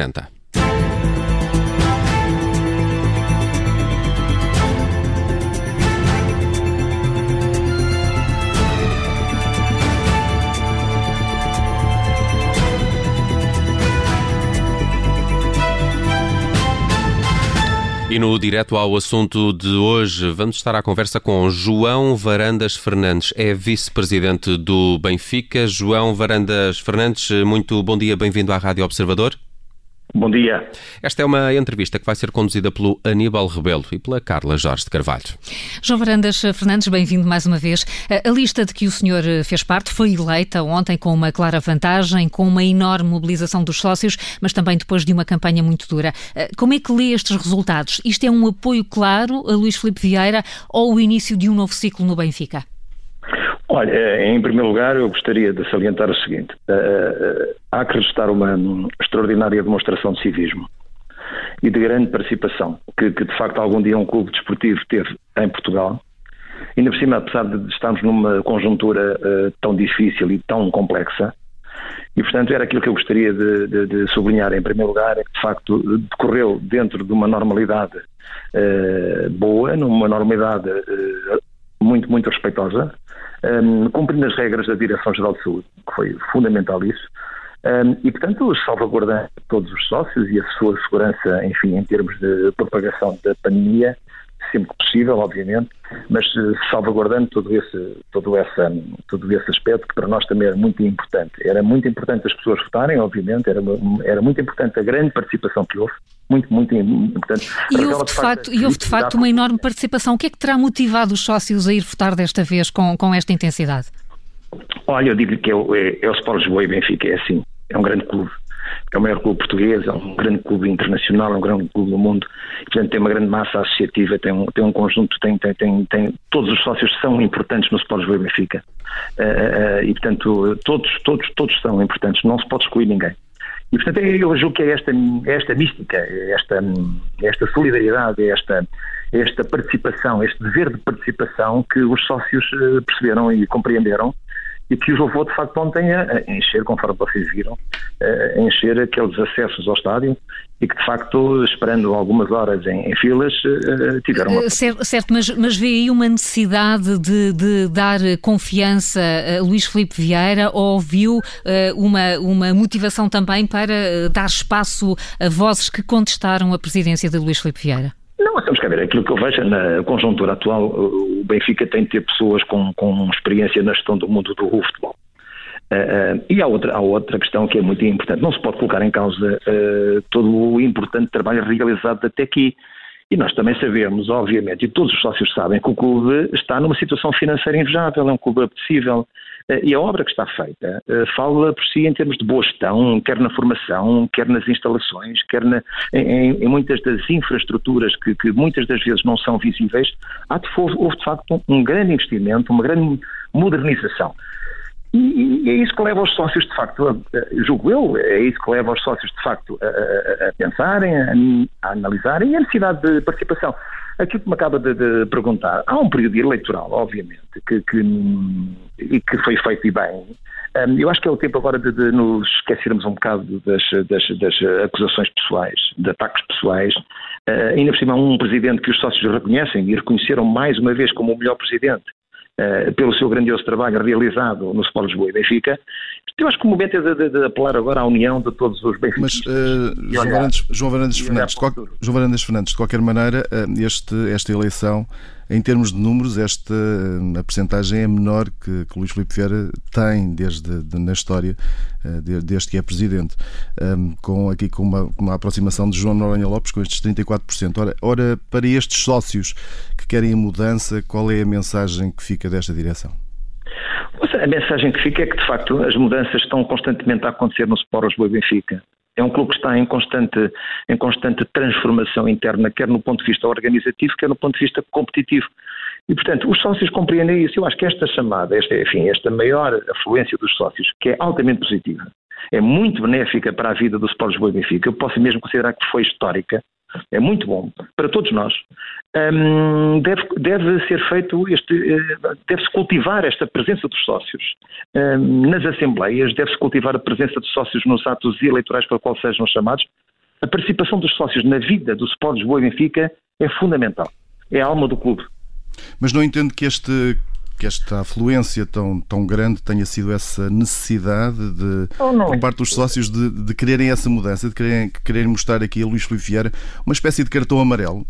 70. E no direto ao assunto de hoje, vamos estar à conversa com João Varandas Fernandes, é vice-presidente do Benfica. João Varandas Fernandes, muito bom dia, bem-vindo à Rádio Observador. Bom dia. Esta é uma entrevista que vai ser conduzida pelo Aníbal Rebelo e pela Carla Jorge de Carvalho. João Varandas Fernandes, bem-vindo mais uma vez. A lista de que o senhor fez parte foi eleita ontem com uma clara vantagem, com uma enorme mobilização dos sócios, mas também depois de uma campanha muito dura. Como é que lê estes resultados? Isto é um apoio claro a Luís Filipe Vieira ou o início de um novo ciclo no Benfica? Olha, eh, em primeiro lugar, eu gostaria de salientar o seguinte: uh, uh, há que registrar uma um, extraordinária demonstração de civismo e de grande participação que, que, de facto algum dia um clube desportivo teve em Portugal. Ainda por cima, apesar de estarmos numa conjuntura uh, tão difícil e tão complexa, e portanto era aquilo que eu gostaria de, de, de, sublinhar em primeiro lugar, é que de facto decorreu dentro de uma normalidade boa, numa normalidade muito, muito respeitosa, um, cumprindo as regras da Direção-Geral de Saúde, que foi fundamental isso, um, e, portanto, salvaguardando todos os sócios e a sua segurança, enfim, em termos de propagação da pandemia, sempre que possível, obviamente, mas eh, salvaguardando todo esse, todo, essa, todo esse aspecto que para nós também era muito importante. Era muito importante as pessoas votarem, obviamente, era, era muito importante a grande participação que houve, muito, muito importante. E houve, de facto, e houve de facto uma enorme participação. O que é que terá motivado os sócios a ir votar desta vez com, com esta intensidade? Olha, eu digo que é, é, é o Sport Lisboa e Benfica, é assim, é um grande clube é o maior clube português, é um grande clube internacional, é um grande clube do mundo, e, portanto tem uma grande massa associativa, tem um, tem um conjunto, tem, tem, tem, tem, todos os sócios são importantes no Sport Lisboa e Benfica. Uh, uh, e portanto todos, todos, todos são importantes, não se pode excluir ninguém. E portanto eu julgo que é esta, esta mística, esta, esta solidariedade, esta, esta participação, este dever de participação que os sócios perceberam e compreenderam e que os levou de facto ontem a, encher, conforme vocês viram, a encher aqueles acessos ao estádio e que de facto, esperando algumas horas em, em filas, eh, tiveram uma... Certo, certo mas, mas vê aí uma necessidade de, de dar confiança a Luís Filipe Vieira ou viu uma, uma motivação também para eh, dar espaço a vozes que contestaram a presidência de Luís Filipe Vieira? Não, temos que ver. Aquilo que eu vejo na conjuntura atual, Benfica tem de ter pessoas com, com experiência na gestão do mundo do futebol. Uh, uh, e há outra, há outra questão que é muito importante. Não se pode colocar em causa uh, todo o importante trabalho realizado até aqui. E nós também sabemos, obviamente, e todos os sócios sabem, que o clube está numa situação financeira invejável, é um clube apetecível, e a obra que está feita eh, fala por si em termos de boa gestão, quer na formação, quer nas instalações, quer na, em, em, muitas das infraestruturas que, que, muitas das vezes não são visíveis. Há de, houve, de facto um grande investimento, uma grande modernização. E, e, é isso que leva os sócios, de facto, a, a, julgo eu, é isso que leva os sócios, de facto, a, a, a pensarem, a, analisarem e a necessidade de participação. Aquilo que me acaba de, de perguntar, há um período eleitoral, obviamente, que, que, e que foi feito e bem. Um, eu acho que é o tempo agora de, de nos esquecermos um bocado das, das, das, acusações pessoais, de ataques pessoais. Uh, ainda por cima, um presidente que os sócios reconhecem e reconheceram mais uma vez como o melhor presidente pelo seu grandioso trabalho realizado no Sport Lisboa e Benfica, eu acho que o momento é de, de, de apelar agora à união de todos os benfiquistas. Mas, uh, João, Varandes, João, Varandes Fernandes, de qual, João Varandes Fernandes, de qualquer maneira, uh, este, esta eleição, em termos de números, esta, uh, a percentagem é menor que, que Luís Filipe Vieira tem desde de, na história, de, desde que é presidente, um, com, aqui com uma, uma, aproximação de João Noronha Lopes com estes 34%. Ora, ora, para estes sócios que querem a mudança, qual é a mensagem que fica desta direção? A mensagem que fica é que, de facto, as mudanças estão constantemente a acontecer no Sport Lisboa e Benfica. É um clube que está em constante, em constante transformação interna, quer no ponto de vista organizativo, quer no ponto de vista competitivo. E, portanto, os sócios compreendem isso. Eu acho que esta chamada, esta, enfim, esta maior afluência dos sócios, que é altamente positiva, é muito benéfica para a vida do Sport Lisboa e Benfica. Eu posso mesmo considerar que foi histórica, é muito bom para todos nós. Um, deve, deve, ser feito este, eh, deve-se cultivar esta presença dos sócios um, nas assembleias, deve-se cultivar a presença dos sócios nos atos eleitorais para qual sejam chamados, A participação dos sócios na vida do Sport Lisboa e Benfica é fundamental. É a alma do clube. Mas não entendo que este que esta afluência tão, tão grande tenha sido essa necessidade de, por parte dos sócios de, de quererem essa mudança, de quererem, quererem mostrar aqui a Luís Filipe Vieira uma espécie de cartão amarelo?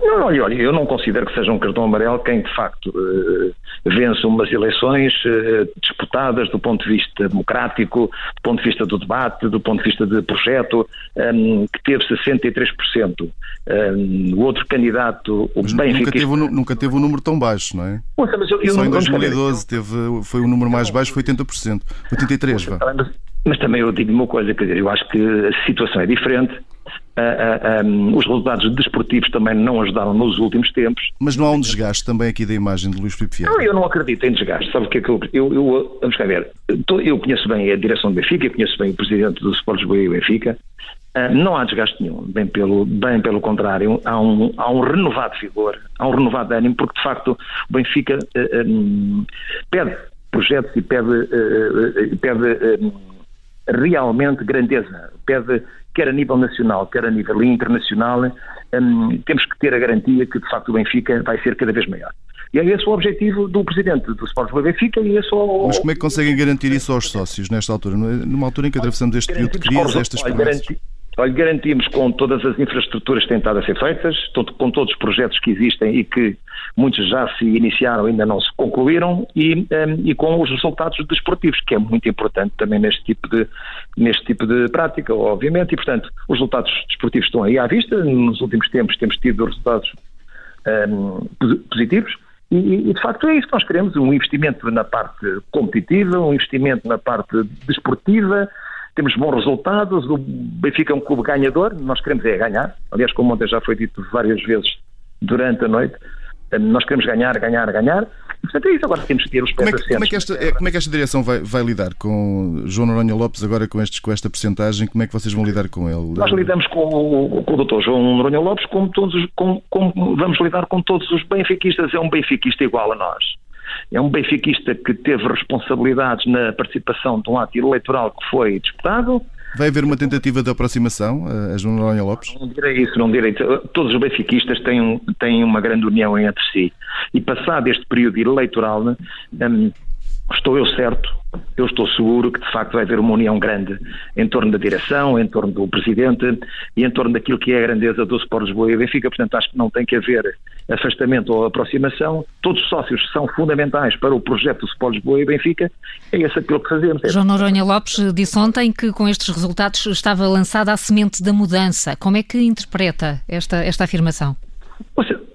Não, olha, olha, eu não considero que seja um cartão amarelo quem de facto uh, vence umas eleições uh, disputadas do ponto de vista democrático, do ponto de vista do debate, do ponto de vista de projeto, um, ehm, que teve 63%. Um, ehm, o outro candidato, o mas Benfica... Nunca teve, nunca teve um número tão baixo, não é? mas eu, eu Só em 2012 teve, foi o número mais baixo, foi 80%. 83%, vá. Mas, mas também eu digo uma coisa, quer dizer, eu acho que a situação é diferente Uh, uh, um, os resultados desportivos também não ajudaram nos últimos tempos. Mas não há um desgaste também aqui da imagem de Luís Filipe Vieira? Não, eu não acredito em desgaste. Sabe o que é que eu, eu, eu vamos cá ver, eu conheço bem a direção do Benfica, eu conheço bem o presidente do Sport Lisboa e Benfica, uh, não há desgaste nenhum, bem pelo, bem pelo contrário, há um, há um renovado vigor, há um renovado ânimo, porque de facto o Benfica um, pede projetos e pede, pede realmente grandeza, pede quer a nível nacional, quer a nível internacional, um, temos que ter a garantia que, de facto, o Benfica vai ser cada vez maior. E é esse o objetivo do presidente do Sport do Benfica e esse o... Mas como é que conseguem garantir isso aos sócios nesta altura? Numa altura em que atravessamos este período de crise, estas promessas? Olha, garantimos com todas as infraestruturas que têm estado a ser feitas, com todos os projetos que existem e que muitos já se iniciaram, ainda não se concluíram, e, um, e com os resultados desportivos, que é muito importante também neste tipo, de, neste tipo de prática, obviamente, e portanto os resultados desportivos estão aí à vista, nos últimos tempos temos tido resultados um, positivos, e, e, de facto é isso. Que nós queremos, um investimento na parte competitiva, um investimento na parte desportiva, temos bons resultados, o Benfica é um clube ganhador, nós queremos é ganhar, aliás, como ontem já foi dito várias vezes durante a noite, eh, nós queremos ganhar, ganhar, ganhar, portanto é isso, agora temos que ter os pés como é que, como é que esta, é, como é que esta direção vai, vai, lidar com João Noronha Lopes agora com, estes, com esta percentagem, como é que vocês vão lidar com ele? Nós lidamos com, com o doutor João Noronha Lopes como, todos, com, com, vamos lidar com todos os benfiquistas, é um benfiquista igual a nós. É um benfiquista que teve responsabilidades na participação de um ato eleitoral que foi disputado. Vai haver uma tentativa de aproximação a João Noronha Lopes? Não direi isso, não direi. Todos os benfiquistas têm, têm uma grande união entre si. E passado este período eleitoral, hum, estou eu certo, eu estou seguro que de facto vai haver uma união grande em torno da direção, em torno do presidente e em torno daquilo que é a grandeza do Sport Lisboa e Benfica, portanto acho que não tem que haver afastamento ou aproximação, todos os sócios são fundamentais para o projeto do Sport Lisboa e Benfica, é esse aquilo que fazemos. João Noronha Lopes disse ontem que com estes resultados estava lançada a semente da mudança, como é que interpreta esta, esta afirmação?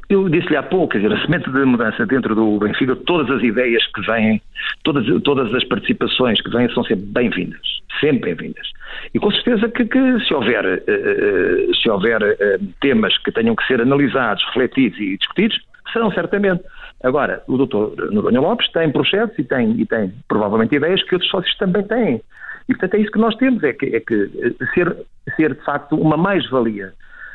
Eu disse-lhe há pouco, quer dizer, a semente de mudança dentro do Benfica, todas as ideias que vêm, todas, todas as participações que vêm são sempre bem-vindas, sempre bem-vindas. E com certeza que, que se houver, uh, se houver uh, temas que tenham que ser analisados, refletidos e discutidos, serão certamente. Agora, o doutor Noronha Lopes tem projetos e tem, e tem provavelmente ideias que outros sócios também têm. E portanto é isso que nós temos, é que, é que ser, ser de facto uma mais-valia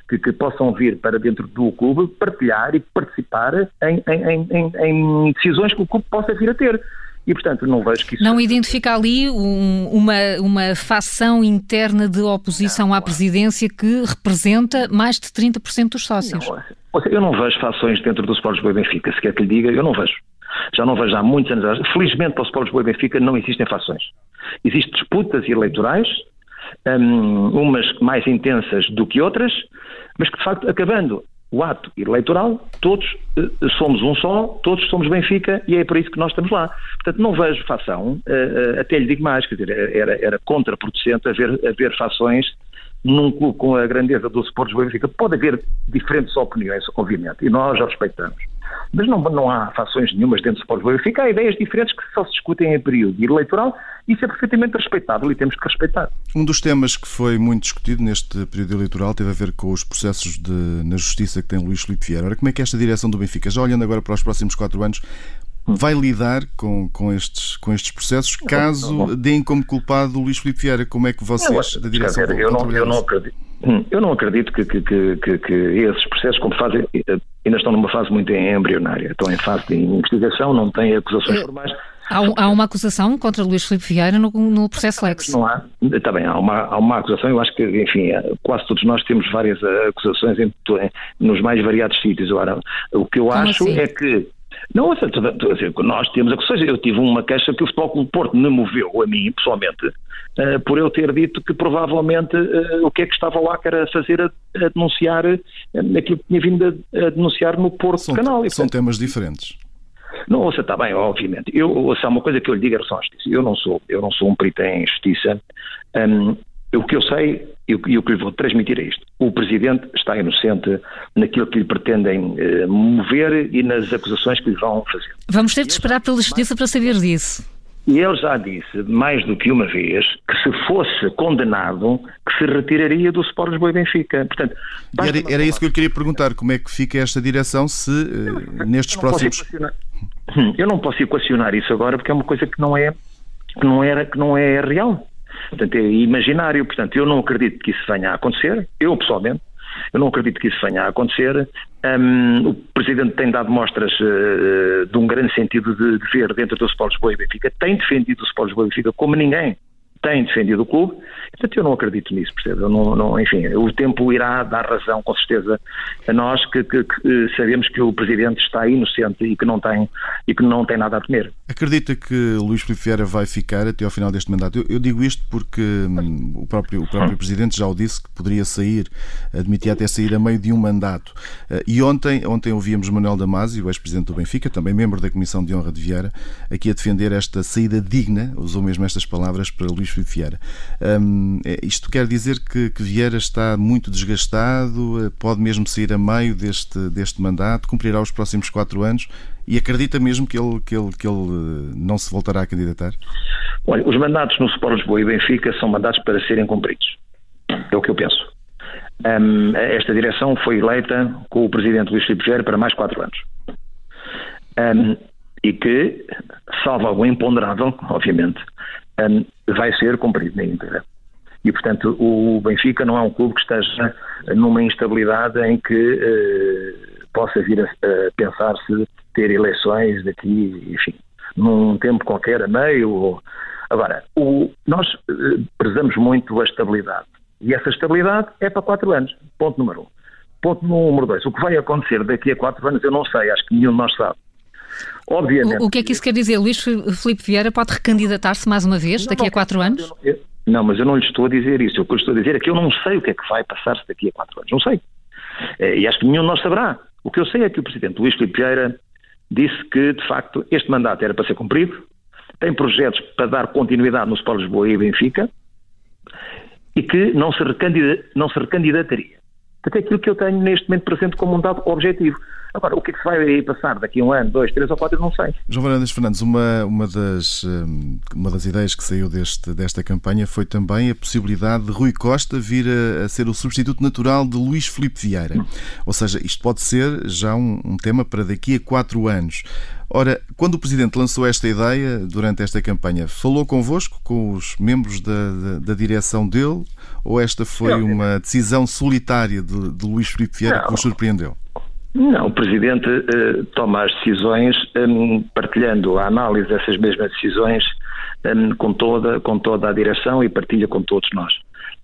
que, que, possam vir para dentro do clube partilhar e participar em, em, em, em, decisões que o clube possa vir a ter. E, portanto, não vejo que isso... Não identifica ali um, uma, uma facção interna de oposição não, à presidência que representa mais de 30% dos sócios? Não, eu não vejo fações dentro do Sport Lisboa e Benfica, se quer que lhe diga, eu não vejo. Já não vejo há muitos anos. Felizmente para o Sport Lisboa e Benfica não existem fações. Existem disputas eleitorais, um, umas mais intensas do que outras, mas que de facto, acabando o ato eleitoral, todos uh, somos um só, todos somos Benfica e é por isso que nós estamos lá. Portanto, não vejo fação, uh, uh, até lhe digo mais, quer dizer, era, era contraproducente haver, haver fações num clube com a grandeza do Sport Benfica. Pode haver diferentes opiniões, obviamente, e nós já respeitamos. Mas não, não há fações nenhumas dentro do Sport Benfica, há ideias diferentes que só se discutem em período eleitoral isso é perfeitamente respeitável e temos que respeitar. Um dos temas que foi muito discutido neste período eleitoral teve a ver com os processos de, na justiça que tem Luís Filipe Vieira. Ora, como é que esta direção do Benfica, já olhando agora para os próximos quatro anos, vai lidar com, com, estes, com estes processos caso não, não. deem como culpado o Luís Filipe Vieira? Como é que vocês não, da direção ver, eu, não, eu não acredito. Hum, eu não acredito que, que, que, que, esses processos, como fazem, ainda estão numa fase muito embrionária. Estão em fase de investigação, não têm acusações formais Há, há, uma acusação contra Luís Filipe Vieira no, no processo Lex. Não há, também há uma, há uma acusação, eu acho que, enfim, quase todos nós temos várias acusações em, em, nos mais variados sítios. Agora, o que eu Como acho assim? é que não, nós temos acusações. Eu tive uma queixa que o Futebol Clube Porto me moveu a mim, pessoalmente, uh, por eu ter dito que provavelmente uh, o que é que estava o Ácar a fazer a, a denunciar uh, aquilo que tinha vindo a, a denunciar no Porto são, Canal. E, são portanto, temas diferentes. Não, ouça, está bem, obviamente. Eu, ouça, uma coisa que eu lhe digo é relação à justiça. Eu não sou, eu não sou um perito em justiça. Um, o que eu sei e o, que lhe vou transmitir é isto. O Presidente está inocente naquilo que lhe pretendem eh, mover e nas acusações que lhe vão fazer. Vamos ter de esperar pela Justiça para saber disso. E ele já disse, mais do que uma vez, que se fosse condenado, que se retiraria do Sport Lisboa e Benfica. Portanto, era, era isso que eu queria perguntar, como é que fica esta direção se uh, nestes eu próximos... Eu não posso equacionar isso agora porque é uma coisa que não é, que não era, que não é real. Portanto, é imaginário. Portanto, eu não acredito que isso venha a acontecer, eu pessoalmente, eu não acredito que isso venha a acontecer. Um, o Presidente tem dado mostras uh, de um grande sentido de, de ver dentro do Sport Lisboa e Benfica, tem defendido o Sport Lisboa e Benfica como ninguém tem defendido o clube, portanto eu não acredito nisso, percebe? Eu não, não, enfim, o tempo irá dar razão, com certeza, a nós que, que, que, sabemos que o Presidente está inocente e que não tem, e que não tem nada a temer. Acredita que Luís Filipe Vieira vai ficar até ao final deste mandato? Eu, eu digo isto porque hum, o, próprio, o próprio Presidente já o disse que poderia sair, admitia até sair a meio de um mandato. Uh, e ontem, ontem ouvíamos Manuel Damasio, o ex-presidente do Benfica, também membro da Comissão de Honra de Vieira, aqui a defender esta saída digna, usou mesmo estas palavras para Luís Filipe Vieira. Um, isto quer dizer que, que, Vieira está muito desgastado, pode mesmo sair a meio deste, deste mandato, cumprirá os próximos quatro anos e acredita mesmo que ele, que, ele, que ele não se voltará a candidatar? Olha, os mandatos no Sport Lisboa e Benfica são mandatos para serem cumpridos. É o que eu penso. Um, esta direção foi eleita com o presidente Luís Filipe Vieira para mais quatro anos. Um, e que, salvo algum imponderável, obviamente, um, vai ser cumprido na íntegra. E, portanto, o Benfica não é um clube que esteja numa instabilidade em que uh, possa vir a, pensar-se ter eleições daqui, enfim, num tempo qualquer a meio. Ou... Agora, o, nós uh, prezamos muito a estabilidade. E essa estabilidade é para quatro anos. Ponto número um. Ponto número dois. O que vai acontecer daqui a quatro anos eu não sei, acho que nenhum de nós sabe. Obviamente. O, o que é que isso quer dizer? Luís Filipe Vieira pode recandidatar-se mais uma vez daqui não, a quatro anos? Eu, eu, não, mas eu não lhe estou a dizer isso. O que eu estou a dizer é que eu não sei o que é que vai passar-se daqui a quatro anos. Não sei. E acho que nenhum de nós saberá. O que eu sei é que o Presidente Luís Filipe Vieira disse que, de facto, este mandato era para ser cumprido, tem projetos para dar continuidade no Sport Lisboa e Benfica e que não se, recandida, não se recandidataria. Portanto, é aquilo que eu tenho neste momento presente como um dado objetivo. Agora, o que é que se vai passar daqui a um ano, dois, três ou quatro, eu não sei. João Varandas Fernandes, uma, uma, das, hum, uma das ideias que saiu deste, desta campanha foi também a possibilidade de Rui Costa vir a, a ser o substituto natural de Luís Filipe Vieira. Ou seja, isto pode ser já um, um tema para daqui a quatro anos. Ora, quando o Presidente lançou esta ideia durante esta campanha, falou convosco, com os membros da, da, da direção dele, ou esta foi uma decisão solitária de, de Luís Filipe Vieira não. que vos surpreendeu? Não, o Presidente uh, toma as decisões um, partilhando a análise dessas mesmas decisões um, com, toda, com toda a direção e partilha com todos nós.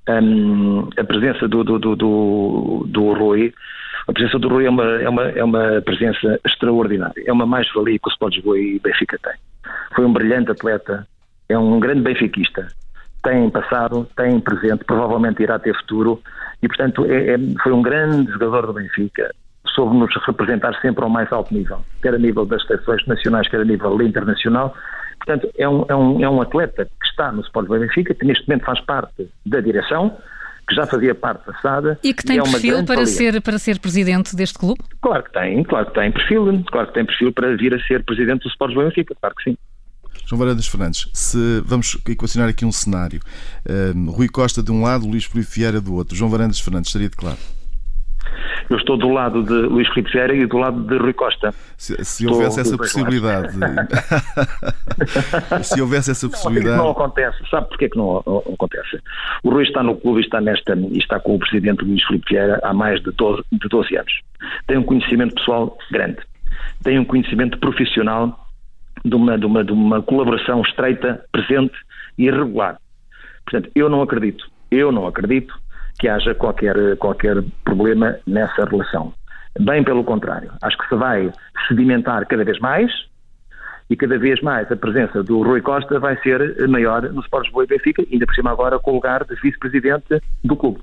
Um, a presença do, do, do, do, do Rui a presença do Rui é uma, é uma, é uma presença extraordinária, é uma mais-valia que o Sport Lisboa e Benfica tem. Foi um brilhante atleta, é um grande benfiquista, tem passado, tem presente, provavelmente irá ter futuro e, portanto, é, é, foi um grande jogador do Benfica, soube-nos representar sempre ao mais alto nível, quer a nível das seleções nacionais, quer a nível internacional. Portanto, é um, é um, é um atleta que está no Sport Benfica, que neste momento faz parte da direção, que já fazia parte passada. E que tem e é perfil para ser, para ser presidente deste clube? Claro que tem, claro que tem perfil, claro que tem perfil para vir a ser presidente do Sport Benfica, claro que sim. João Varandas Fernandes, se vamos equacionar aqui um cenário, um, Rui Costa de um lado, Luís Felipe Vieira do outro, João Varandas Fernandes, estaria de claro? Eu estou do lado de Luís Filipe Vieira e do lado de Rui Costa. Se, se houvesse essa possibilidade. se houvesse essa possibilidade. Não, não acontece. Sabe porquê que não, não, acontece? O Rui está no clube e está, nesta, e está com o presidente Luís Filipe Vieira há mais de 12, de 12 anos. Tem um conhecimento pessoal grande. Tem um conhecimento profissional de uma, de uma, de uma colaboração estreita, presente e regular. Portanto, eu não acredito, eu não acredito que haja qualquer, qualquer problema nessa relação. Bem pelo contrário, acho que se vai sedimentar cada vez mais e cada vez mais a presença do Rui Costa vai ser maior no Sport Lisboa e Benfica, ainda por cima agora com o lugar de vice-presidente do clube.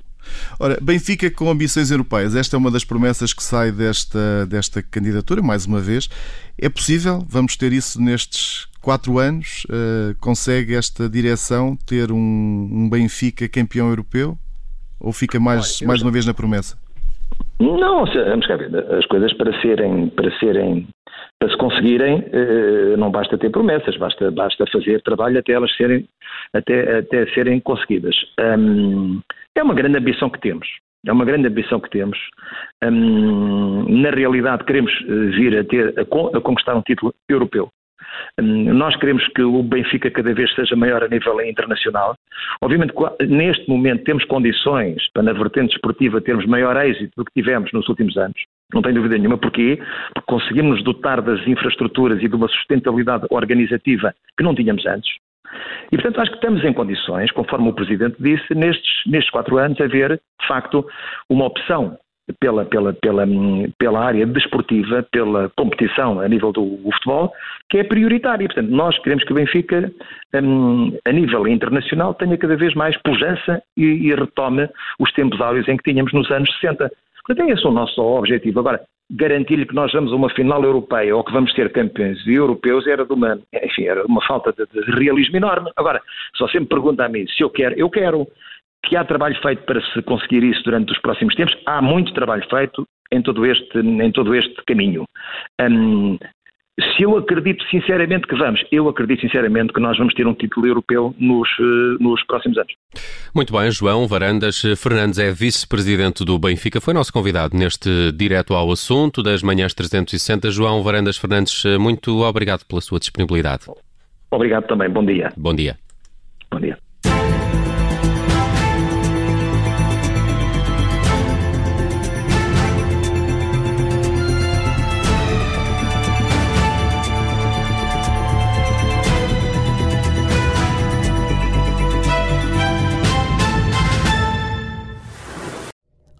Ora, Benfica com ambições europeias, esta é uma das promessas que sai desta, desta candidatura, mais uma vez. É possível? Vamos ter isso nestes quatro anos? Uh, consegue esta direção ter um, um, Benfica campeão europeu? Ou fica mais, mais uma vez na promessa? Não, vamos cá ver, as coisas para serem, para serem, para se conseguirem, eh, não basta ter promessas, basta, basta fazer trabalho até elas serem, até, até serem conseguidas. é uma grande ambição que temos. É uma grande ambição que temos. na realidade, queremos eh, vir a, ter, a conquistar um título europeu. Hum, nós queremos que o Benfica cada vez seja maior a nível internacional. Obviamente, neste momento, temos condições para, na vertente esportiva, termos maior êxito do que tivemos nos últimos anos. Não tenho dúvida nenhuma. Porquê? Porque conseguimos dotar das infraestruturas e de uma sustentabilidade organizativa que não tínhamos antes. E, portanto, acho que estamos em condições, conforme o Presidente disse, nestes, nestes quatro anos, a ver, de facto, uma opção pela, pela, pela, pela área desportiva, pela competição a nível do futebol, que é prioritária. Portanto, nós queremos que o Benfica, um, a nível internacional, tenha cada vez mais pujança e, e retome os tempos áureos em que tínhamos nos anos 60. Portanto, é esse o nosso objetivo. Agora, garantir-lhe que nós vamos a uma final europeia ou que vamos ser campeões europeus era de uma, enfim, era uma falta de, de realismo enorme. Agora, só sempre pergunta a mim se eu quero, eu quero que há trabalho feito para se conseguir isso durante os próximos tempos. Há muito trabalho feito em todo este, em todo este caminho. Um, se eu acredito sinceramente que vamos, eu acredito sinceramente que nós vamos ter um título europeu nos, eh, nos próximos anos. Muito bem, João Varandas Fernandes é vice-presidente do Benfica, foi nosso convidado neste direto ao assunto das manhãs 360. João Varandas Fernandes, muito obrigado pela sua disponibilidade. Obrigado também, bom dia. Bom dia.